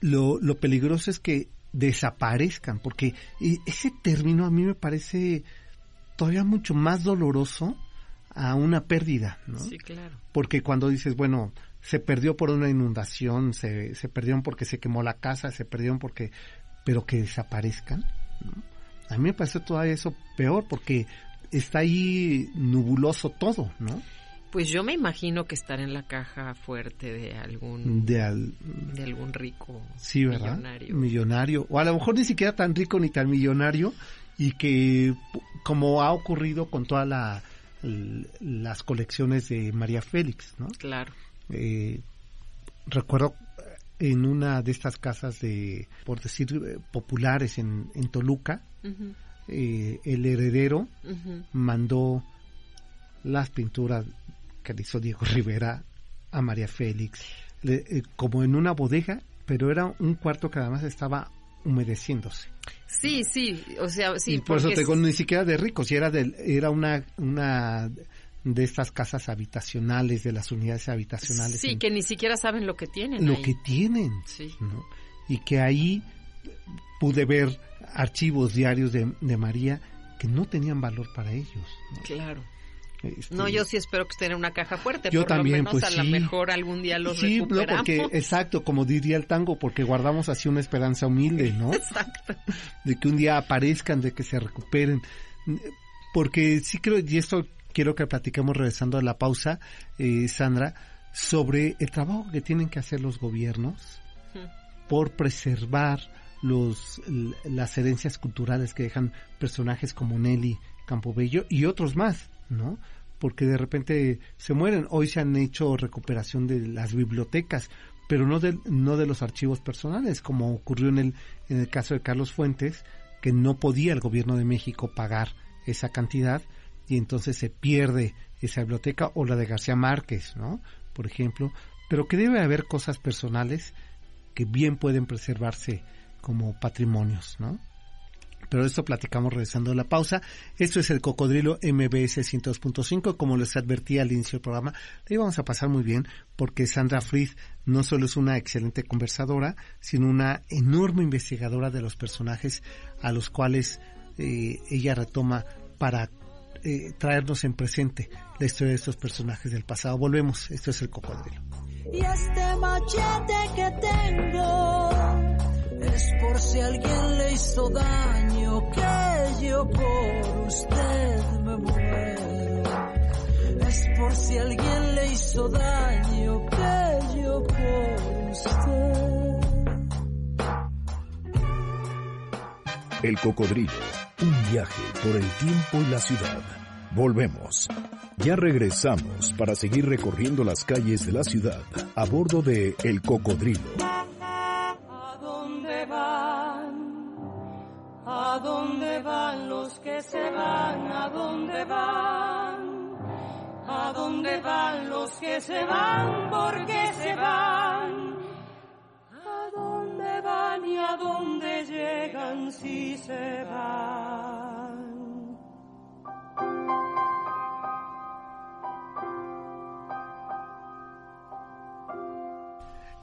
Speaker 4: lo, lo peligroso es que desaparezcan, porque eh, ese término a mí me parece todavía mucho más doloroso a una pérdida, ¿no?
Speaker 5: Sí, claro.
Speaker 4: Porque cuando dices, bueno, se perdió por una inundación, se, se perdieron porque se quemó la casa, se perdieron porque, pero que desaparezcan, ¿no? A mí me parece todavía eso peor porque está ahí nubuloso todo, ¿no?
Speaker 5: Pues yo me imagino que estar en la caja fuerte de algún
Speaker 4: De al,
Speaker 5: de algún rico
Speaker 4: sí, ¿verdad?
Speaker 5: millonario.
Speaker 4: Millonario. O a lo mejor ni siquiera tan rico ni tan millonario y que como ha ocurrido con todas la, las colecciones de María Félix, ¿no?
Speaker 5: Claro.
Speaker 4: Eh, recuerdo eh, en una de estas casas de, por decir, eh, populares en, en Toluca, eh, el heredero mandó las pinturas que le hizo Diego Rivera a María Félix, le- eh, como en una bodega, pero era un cuarto que además estaba humedeciéndose.
Speaker 5: Sí, sí, o sea, sí,
Speaker 4: y por eso te digo, ni siquiera de ricos, y era, del, era una, una de estas casas habitacionales, de las unidades habitacionales.
Speaker 5: sí,
Speaker 4: en-
Speaker 5: que ni siquiera saben lo que tienen
Speaker 4: lo
Speaker 5: ahí.
Speaker 4: que tienen.
Speaker 5: Sí.
Speaker 4: ¿no? Y que ahí pude ver archivos diarios de, de María que no tenían valor para ellos. ¿no?
Speaker 5: Claro.
Speaker 4: Este,
Speaker 5: No, yo sí espero que estén en una caja fuerte.
Speaker 4: Yo
Speaker 5: por
Speaker 4: también,
Speaker 5: lo menos
Speaker 4: pues
Speaker 5: a lo
Speaker 4: sí.
Speaker 5: mejor algún día los
Speaker 4: sí,
Speaker 5: recuperamos.
Speaker 4: porque exacto, como diría el tango, porque guardamos así una esperanza humilde, ¿no?
Speaker 5: Exacto.
Speaker 4: De que un día aparezcan, de que se recuperen. Porque sí creo, y esto quiero que platiquemos regresando a la pausa, eh, Sandra, sobre el trabajo que tienen que hacer los gobiernos por preservar los las herencias culturales que dejan personajes como Nelly Campobello y otros más, ¿no? Porque de repente se mueren. Hoy se han hecho recuperación de las bibliotecas, pero no de, no de los archivos personales, como ocurrió en el, en el caso de Carlos Fuentes, que no podía el gobierno de México pagar esa cantidad y entonces se pierde esa biblioteca o la de García Márquez, ¿no? Por ejemplo, pero que debe haber cosas personales que bien pueden preservarse como patrimonios, ¿no? Pero de esto platicamos regresando a la pausa. Esto es el Cocodrilo MBS 102.5. Como les advertí al inicio del programa, le íbamos a pasar muy bien porque Sandra Fried no solo es una excelente conversadora, sino una enorme investigadora de los personajes a los cuales eh, ella retoma para eh, traernos en presente la historia de estos personajes del pasado. Volvemos. Esto es el Cocodrilo.
Speaker 7: Y este machete que tengo es por si alguien le hizo daño, que yo por usted me muero. Es por si alguien le hizo daño, que yo por usted.
Speaker 1: El cocodrilo, un viaje por el tiempo y la ciudad. Volvemos. Ya regresamos para seguir recorriendo las calles de la ciudad a bordo de El Cocodrilo.
Speaker 3: Se van? ¿A dónde van? ¿A dónde van los que se van? ¿Por qué se van? ¿A dónde van y a dónde llegan si se van?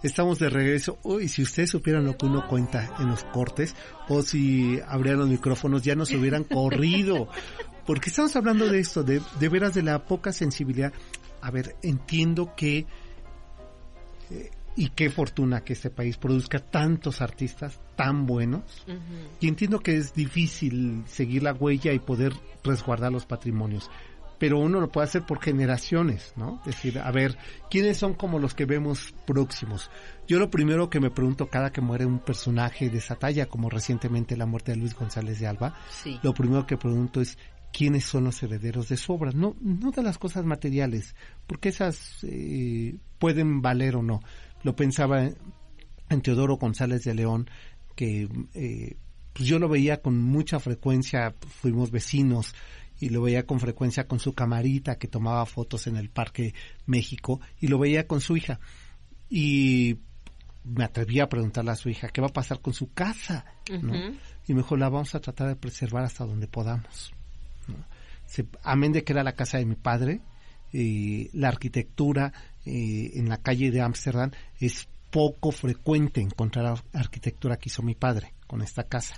Speaker 4: Estamos de regreso. Uy, si ustedes supieran lo que uno cuenta en los cortes, o si abrieran los micrófonos, ya nos hubieran corrido. Porque estamos hablando de esto, de, de veras de la poca sensibilidad. A ver, entiendo que, eh, y qué fortuna que este país produzca tantos artistas tan buenos, y entiendo que es difícil seguir la huella y poder resguardar los patrimonios pero uno lo puede hacer por generaciones, ¿no? Es decir, a ver, ¿quiénes son como los que vemos próximos? Yo lo primero que me pregunto cada que muere un personaje de esa talla, como recientemente la muerte de Luis González de Alba,
Speaker 5: Sí.
Speaker 4: lo primero que pregunto es quiénes son los herederos de su obra, no, no de las cosas materiales, porque esas eh, pueden valer o no. Lo pensaba en Teodoro González de León, que eh, pues yo lo veía con mucha frecuencia, fuimos vecinos, y lo veía con frecuencia con su camarita que tomaba fotos en el Parque México y lo veía con su hija. Y me atreví a preguntarle a su hija, ¿qué va a pasar con su casa? ¿no? Y me dijo, la vamos a tratar de preservar hasta donde podamos. ¿no? Se- amén de que era la casa de mi padre, eh, la arquitectura eh, en la calle de Ámsterdam es poco frecuente encontrar ar- arquitectura que hizo mi padre con esta casa.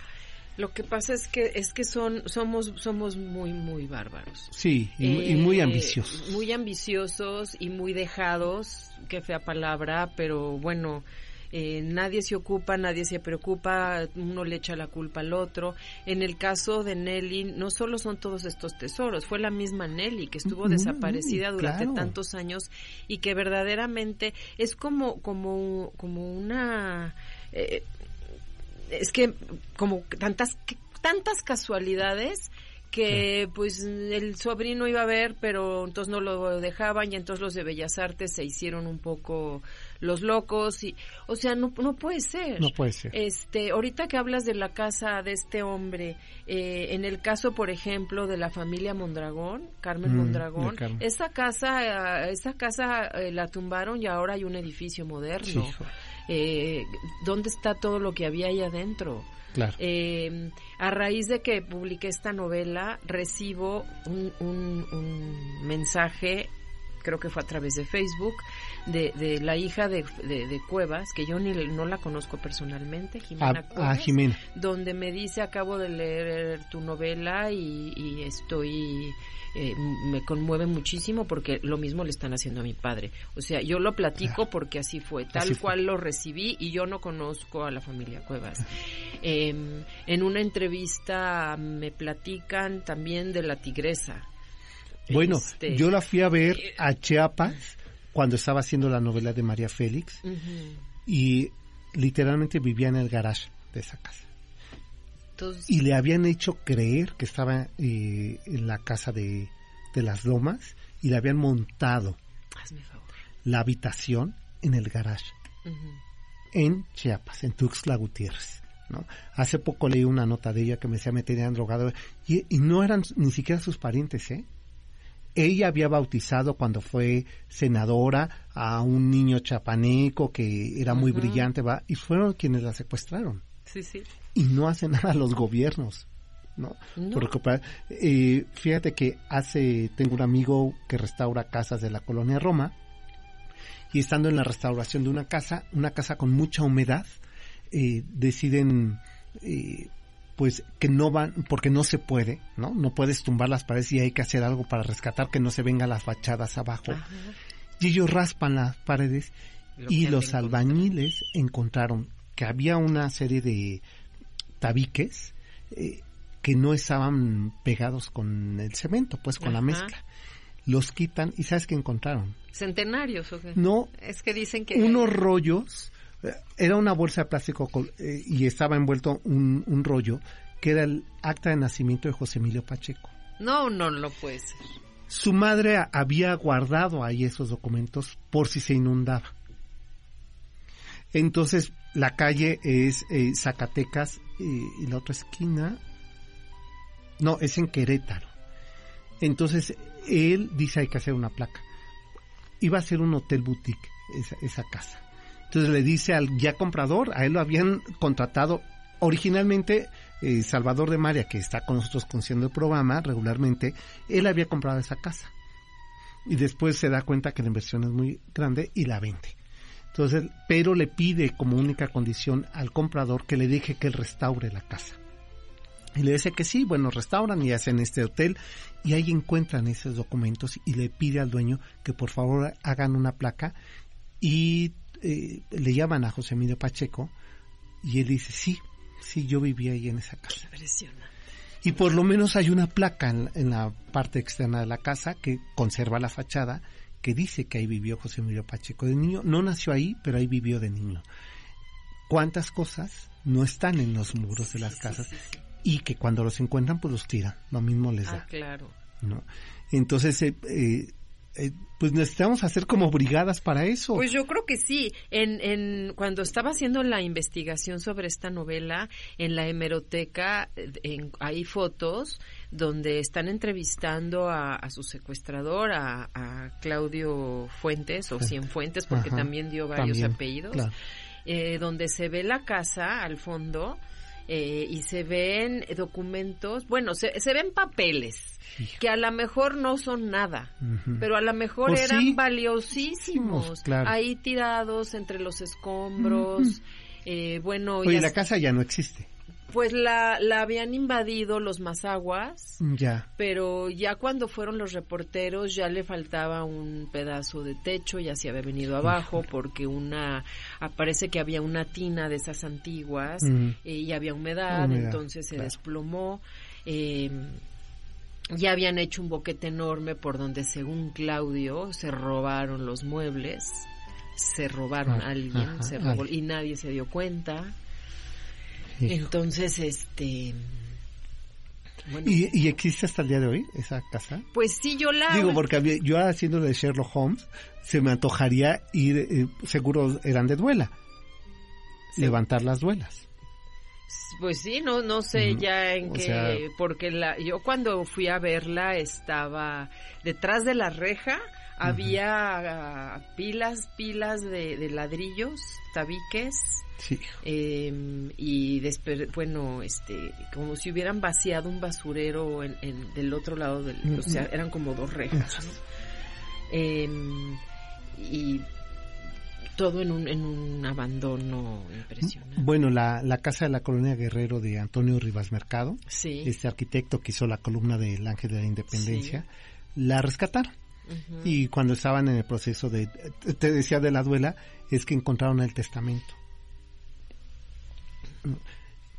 Speaker 5: Lo que pasa es que es que son somos somos muy muy bárbaros.
Speaker 4: Sí, y, mu- y muy
Speaker 5: Eh,
Speaker 4: ambiciosos.
Speaker 5: Muy ambiciosos y muy dejados, qué fea palabra, pero bueno, eh, nadie se ocupa, nadie se preocupa, uno le echa la culpa al otro. En el caso de Nelly, no solo son todos estos tesoros, fue la misma Nelly que estuvo
Speaker 4: Mm,
Speaker 5: desaparecida durante
Speaker 4: claro.
Speaker 5: tantos años y que verdaderamente es como, como, como una... eh, es que como tantas tantas casualidades que pues el sobrino iba a ver pero entonces no lo dejaban y entonces los de Bellas Artes se hicieron un poco los locos y o sea no no puede ser
Speaker 4: No puede ser.
Speaker 5: este ahorita que hablas de la casa de este hombre eh, en el caso por ejemplo de la familia Mondragón Carmen
Speaker 4: Mm,
Speaker 5: Mondragón
Speaker 4: Carmen.
Speaker 5: esa casa esa casa eh, la tumbaron y ahora hay un edificio moderno
Speaker 4: Sí, hijo,
Speaker 5: eh, ¿Dónde está todo lo que había ahí adentro?
Speaker 4: claro.
Speaker 5: Eh, a raíz de que publiqué esta novela, recibo un, un- un mensaje, creo que fue a través de Facebook, de, de la hija de, de- de Cuevas, que yo ni no la conozco personalmente, Jimena
Speaker 4: A, a
Speaker 5: Cuevas,
Speaker 4: Jimena.
Speaker 5: donde me dice, acabo de leer tu novela y, y estoy... eh, me conmueve muchísimo porque lo mismo le están haciendo a mi padre. O sea, yo lo platico porque así fue, tal
Speaker 4: Así fue.
Speaker 5: cual lo recibí y yo no conozco a la familia Cuevas. Eh, en una entrevista me platican también de la tigresa.
Speaker 4: Bueno,
Speaker 5: Este,
Speaker 4: yo la fui a ver a Chiapas cuando estaba haciendo la novela de María Félix y literalmente vivía en el garage de esa casa.
Speaker 5: Entonces,
Speaker 4: Y le habían hecho creer que estaba eh, en la casa de, de las lomas y le habían montado
Speaker 5: hazme favor.
Speaker 4: la habitación en el garage en Chiapas, en Tuxtla Gutiérrez. ¿no? Hace poco leí una nota de ella que me decía me tenían drogado y, y no eran ni siquiera sus parientes, ¿eh? Ella había bautizado cuando fue senadora a un niño chapaneco que era muy brillante, ¿va? y fueron quienes la secuestraron.
Speaker 5: Sí, sí.
Speaker 4: Y no hacen nada los gobiernos. ¿no?
Speaker 5: No.
Speaker 4: Por recuperar. Eh, fíjate que hace, tengo un amigo que restaura casas de la colonia Roma y estando en la restauración de una casa, una casa con mucha humedad, eh, deciden eh, pues que no van, porque no se puede, ¿no? No puedes tumbar las paredes y hay que hacer algo para rescatar que no se vengan las fachadas abajo.
Speaker 5: Ajá.
Speaker 4: Y ellos raspan las paredes
Speaker 5: Lo
Speaker 4: y los albañiles encontraron que había una serie de tabiques eh, que no estaban pegados con el cemento, pues con la mezcla. Los quitan y ¿sabes qué encontraron?
Speaker 5: ¿Centenarios o qué?
Speaker 4: No,
Speaker 5: Es que dicen que...
Speaker 4: unos rollos, era una bolsa de plástico col- eh, y estaba envuelto un, un rollo que era el acta de nacimiento de José Emilio Pacheco.
Speaker 5: No, no lo puede ser.
Speaker 4: Su madre había guardado ahí esos documentos por si se inundaba. Entonces, la calle es eh, Zacatecas eh, y la otra esquina, no, es en Querétaro. Entonces, él dice hay que hacer una placa. Iba a ser un hotel boutique esa, esa casa. Entonces le dice al ya comprador, a él lo habían contratado originalmente eh, Salvador de María, que está con nosotros conociendo el programa regularmente, él había comprado esa casa. Y después se da cuenta que la inversión es muy grande y la vende. Entonces, pero le pide como única condición al comprador que le deje que él restaure la casa. Y le dice que sí, bueno, restauran y hacen este hotel y ahí encuentran esos documentos y le pide al dueño que por favor hagan una placa y eh, le llaman a José Emilio Pacheco y él dice, sí, sí, yo vivía ahí en esa casa. Y por lo menos hay una placa en, en la parte externa de la casa que conserva la fachada que dice que ahí vivió José Emilio Pacheco de niño. No nació ahí, pero ahí vivió de niño. ¿Cuántas cosas no están en los muros de las casas? Y que cuando los encuentran, pues los tiran. Lo mismo les
Speaker 5: Ah,
Speaker 4: da.
Speaker 5: claro.
Speaker 4: ¿no? Entonces, eh, eh, eh, pues necesitamos hacer como brigadas para eso.
Speaker 5: Pues yo creo que sí. En, en, cuando estaba haciendo la investigación sobre esta novela, en la hemeroteca eh, en- hay fotos donde están entrevistando a, a su secuestrador, a, a Claudio Fuentes o Cienfuentes, porque
Speaker 4: Ajá,
Speaker 5: también dio varios
Speaker 4: también,
Speaker 5: apellidos,
Speaker 4: claro.
Speaker 5: eh, donde se ve la casa al fondo. Eh, y se ven documentos, bueno, se, se ven papeles que a lo mejor no son nada, pero a lo mejor
Speaker 4: Pues
Speaker 5: eran
Speaker 4: sí.
Speaker 5: valiosísimos,
Speaker 4: Claro.
Speaker 5: ahí tirados entre los escombros. eh, bueno,
Speaker 4: Oye,
Speaker 5: ya
Speaker 4: la casa ya no existe.
Speaker 5: Pues la, la habían invadido los mazaguas,
Speaker 4: Ya.
Speaker 5: pero ya cuando fueron los reporteros ya le faltaba un pedazo de techo, ya se había venido abajo porque una, aparece que había una tina de esas antiguas
Speaker 4: Mm.
Speaker 5: eh, y había humedad,
Speaker 4: Humedad,
Speaker 5: entonces se desplomó. eh, ya habían hecho un boquete enorme por donde, según Claudio, se robaron los muebles, se robaron
Speaker 4: Ah,
Speaker 5: a alguien,
Speaker 4: ajá,
Speaker 5: se robó,
Speaker 4: alguien.
Speaker 5: y nadie se dio cuenta.
Speaker 4: Hijo.
Speaker 5: Entonces, este. Bueno,
Speaker 4: ¿Y, y existe hasta el día de hoy esa casa?
Speaker 5: pues sí, yo la.
Speaker 4: Digo, porque yo haciendo de Sherlock Holmes, se me antojaría ir, eh, seguro eran de duela,
Speaker 5: Sí.
Speaker 4: levantar las duelas.
Speaker 5: Pues sí, no, no sé ya en qué,
Speaker 4: sea-
Speaker 5: porque la, yo cuando fui a verla estaba detrás de la reja, había ah, pilas, pilas de, de ladrillos, tabiques,
Speaker 4: Sí.
Speaker 5: eh, y despe- bueno, este, como si hubieran vaciado un basurero en, en- del otro lado del, o sea, eran como dos rejas, ¿no? Em, y todo en un, en un abandono impresionante.
Speaker 4: Bueno, la, la casa de la colonia Guerrero de Antonio Rivas Mercado,
Speaker 5: Sí.
Speaker 4: este arquitecto que hizo la columna del Ángel de la Independencia, la rescataron. Y cuando estaban en el proceso de, te decía de la duela, es que encontraron el testamento.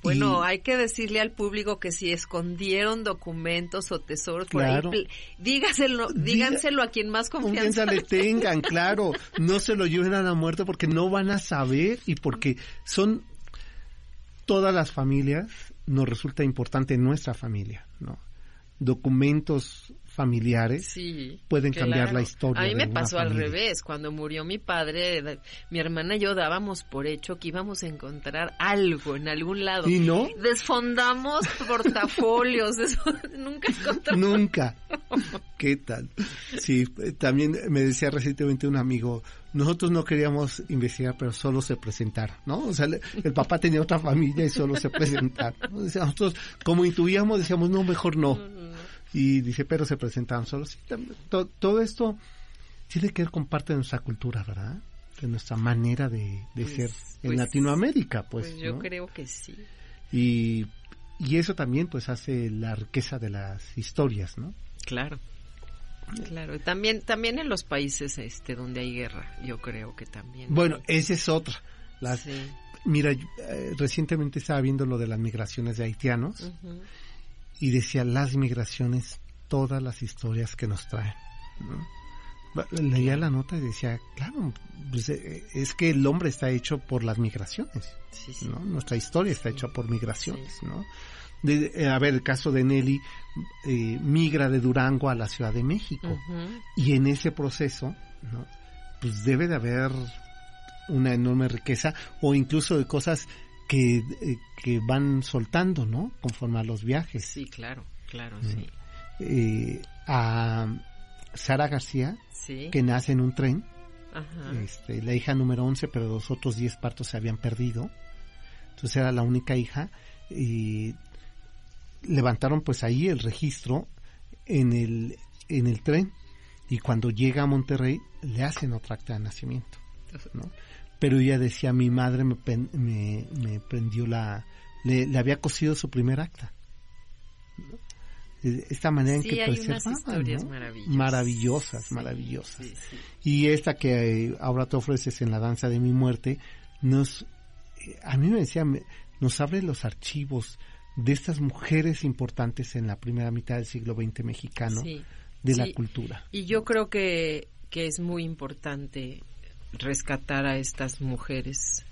Speaker 5: Bueno,
Speaker 4: Y-
Speaker 5: hay que decirle al público que si escondieron documentos o tesoros por
Speaker 4: Claro.
Speaker 5: ahí, pl- dígaselo,
Speaker 4: Diga-
Speaker 5: díganselo a quien más confianza.
Speaker 4: Confianza le tengan, claro. No se lo lleven a la muerte porque no van a saber y porque son todas las familias, nos resulta importante nuestra familia, ¿no? Documentos familiares
Speaker 5: Sí,
Speaker 4: pueden cambiar la historia
Speaker 5: A mí me pasó al revés. Cuando murió mi padre, mi hermana y yo dábamos por hecho que íbamos a encontrar algo en algún lado.
Speaker 4: ¿Y no?
Speaker 5: Desfondamos portafolios, nunca encontramos.
Speaker 4: Nunca. ¿Qué tal? Sí, eh, también me decía recientemente un amigo, nosotros no queríamos investigar, pero solo se presentaron, ¿no? O sea, el, papá tenía otra familia y solo se presentaron. Nosotros, como intuíamos, decíamos, no, mejor no. Y dice, pero se presentaron solos. todo, esto tiene que ver con parte de nuestra cultura, ¿verdad? De nuestra manera de, pues, ser en pues, Latinoamérica, pues.
Speaker 5: pues yo creo que sí.
Speaker 4: Y, y eso también, pues, hace la riqueza de las historias, ¿no?
Speaker 5: Claro. Claro, también también en los países este donde hay guerra, yo creo que también.
Speaker 4: Bueno, esa es otra. Mira, eh, recientemente estaba viendo lo de las migraciones de haitianos y decía las migraciones, todas las historias que nos traen. Leía la nota y decía, claro, pues, eh, es que el hombre está hecho por las migraciones, ¿no? Nuestra historia está hecha por migraciones, ¿no? Eh, a ver, el caso de Nelly eh, migra de Durango a la Ciudad de México y en ese proceso, ¿no? pues debe de haber una enorme riqueza o incluso de cosas que, eh, que van soltando, ¿no? Conforme a los viajes.
Speaker 5: Sí, claro, claro, sí.
Speaker 4: a Sara García, que nace en un tren, Este, la hija número 11, pero los otros 10 partos se habían perdido. Entonces era la única hija y levantaron pues ahí el registro en el, en el tren y cuando llega a Monterrey le hacen otra acta de nacimiento. ¿no? Pero ella decía, mi madre me, me, prendió la... Le, había cosido su primer acta. Esta manera en que
Speaker 5: preservaban,
Speaker 4: maravillosas, maravillosas. y esta que eh, ahora te ofreces en la danza de mi muerte, nos, eh, a mí me decía, nos abre los archivos, de estas mujeres importantes en la primera mitad del siglo XX mexicano de la cultura.
Speaker 5: Y yo creo que, que es muy importante rescatar a estas mujeres.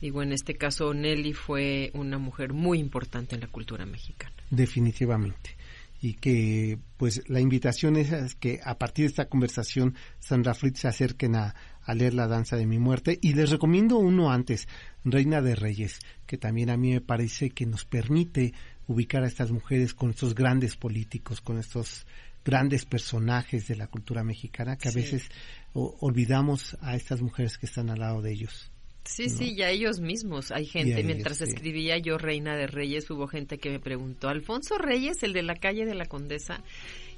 Speaker 5: Digo, en este caso, Nelly fue una mujer muy importante en la cultura mexicana.
Speaker 4: Definitivamente. Y que, pues, la invitación es que a partir de esta conversación, Sandra Fritz se acerquen a, a leer La Danza de mi Muerte. Y les recomiendo uno antes, Reina de Reyes, que también a mí me parece que nos permite ubicar a estas mujeres con estos grandes políticos, con estos grandes personajes de la cultura mexicana, que a veces olvidamos a estas mujeres que están al lado de ellos.
Speaker 5: Sí, sí, ya ellos mismos. Hay gente, mientras escribía yo Reina de Reyes, hubo gente que me preguntó, ¿Alfonso Reyes, el de la calle de la Condesa?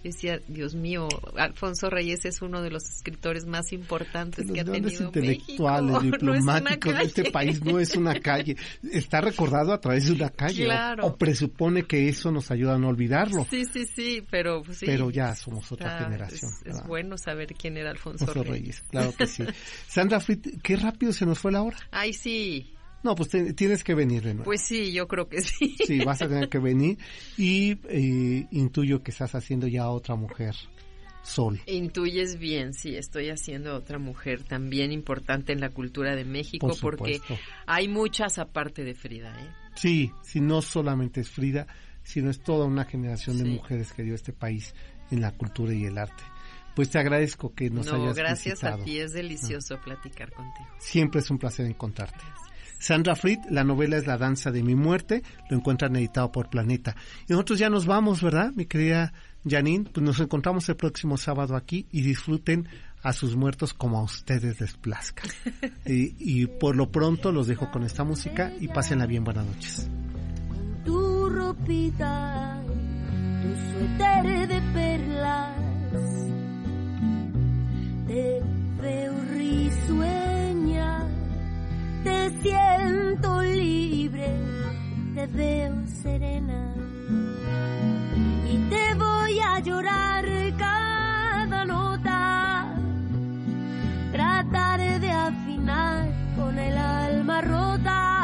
Speaker 5: Decía, Dios mío, Alfonso Reyes es uno de los escritores más importantes que ha tenido
Speaker 4: intelectuales, diplomáticos de este país, no es una calle. Está recordado a través de una calle. O, presupone que eso nos ayuda a no olvidarlo.
Speaker 5: Sí, sí, sí, pero pues
Speaker 4: Pero ya somos otra generación.
Speaker 5: Es, bueno saber quién era Alfonso, Reyes.
Speaker 4: Claro que sí. Sandra Frit, qué rápido se nos fue la hora.
Speaker 5: Ay, sí.
Speaker 4: No, pues tienes que venir de nuevo.
Speaker 5: Pues sí, yo creo que sí.
Speaker 4: Sí, vas a tener que venir y eh, intuyo que estás haciendo ya otra mujer. Sol.
Speaker 5: Intuyes bien, sí, estoy haciendo otra mujer también importante en la cultura de México porque hay muchas aparte de Frida. ¿eh?
Speaker 4: Sí, sí, no solamente es Frida, sino es toda una generación de mujeres que dio este país en la cultura y el arte. Pues te agradezco que nos no, hayas
Speaker 5: gracias a ti, es delicioso platicar contigo.
Speaker 4: Siempre es un placer encontrarte. Sandra Fried, la novela es La danza de mi muerte, lo encuentran editado por Planeta. Y nosotros ya nos vamos, ¿verdad, mi querida Janine? Pues nos encontramos el próximo sábado aquí y disfruten a sus muertos como a ustedes les plazca. y, por lo pronto los dejo con esta música y pásenla bien, buenas noches.
Speaker 7: Tu ropita, tu suéter de perlas, te veo te siento libre, te veo serena y te voy a llorar cada nota. Trataré de afinar con el alma rota